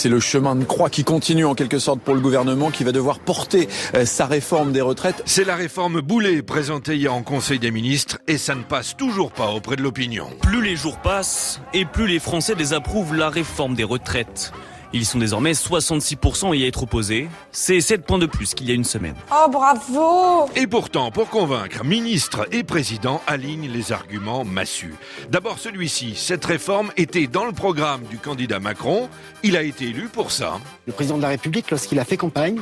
C'est le chemin de croix qui continue en quelque sorte pour le gouvernement qui va devoir porter euh, sa réforme des retraites. C'est la réforme Boulet présentée hier en Conseil des ministres et ça ne passe toujours pas auprès de l'opinion. Plus les jours passent et plus les Français désapprouvent la réforme des retraites. Ils sont désormais 66% à y être opposés. C'est 7 points de plus qu'il y a une semaine. Oh bravo Et pourtant, pour convaincre, ministre et président alignent les arguments massus. D'abord celui-ci, cette réforme était dans le programme du candidat Macron. Il a été élu pour ça. Le président de la République, lorsqu'il a fait campagne,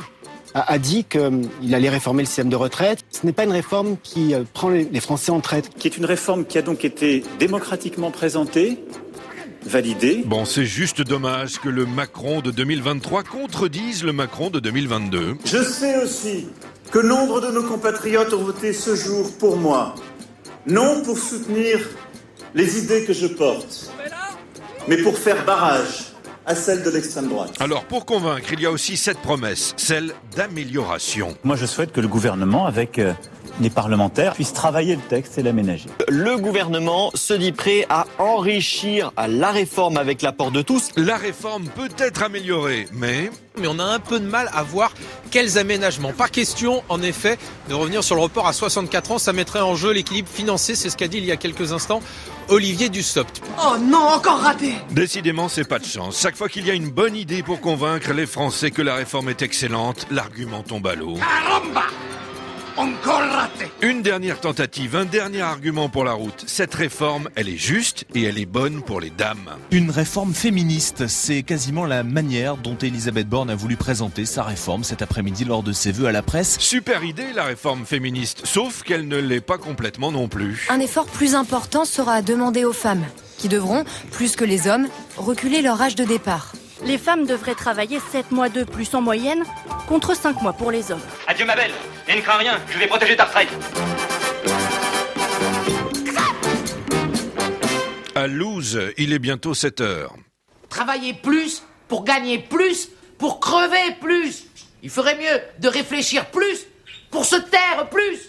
a, dit qu'il allait réformer le système de retraite. Ce n'est pas une réforme qui euh, prend les, les Français en traite. qui est une réforme qui a donc été démocratiquement présentée, validée. Bon, c'est juste dommage que le Macron de 2023 contredise le Macron de 2022. Je sais aussi que nombre de nos compatriotes ont voté ce jour pour moi, non pour soutenir les idées que je porte, mais pour faire barrage à celles de l'extrême droite. Alors, pour convaincre, il y a aussi cette promesse, celle d'amélioration. Moi, je souhaite que le gouvernement, avec euh, les parlementaires, puisse travailler le texte et l'aménager. Le gouvernement se dit prêt à enrichir la réforme avec l'apport de tous. La réforme peut être améliorée, mais mais on a un peu de mal à voir quels aménagements. Pas question, en effet, de revenir sur le report à 64 ans. Ça mettrait en jeu l'équilibre financier, c'est ce qu'a dit il y a quelques instants Olivier Dussopt. Oh non, encore raté décidément, c'est pas de chance. Chaque fois qu'il y a une bonne idée pour convaincre les Français que la réforme est excellente, l'argument tombe à l'eau. Caramba Encore raté Une dernière tentative, un dernier argument pour la route. Cette réforme, elle est juste et elle est bonne pour les dames. Une réforme féministe, c'est quasiment la manière dont Elisabeth Borne a voulu présenter sa réforme cet après-midi lors de ses vœux à la presse. Super idée, la réforme féministe, sauf qu'elle ne l'est pas complètement non plus. Un effort plus important sera demandé aux femmes, qui devront, plus que les hommes, reculer leur âge de départ. Les femmes devraient travailler 7 mois de plus en moyenne, contre 5 mois pour les hommes. Adieu ma belle, et ne crains rien, je vais protéger ta retraite. À Louz, il est bientôt 7 heures. Travailler plus pour gagner plus, pour crever plus. Il ferait mieux de réfléchir plus pour se taire plus.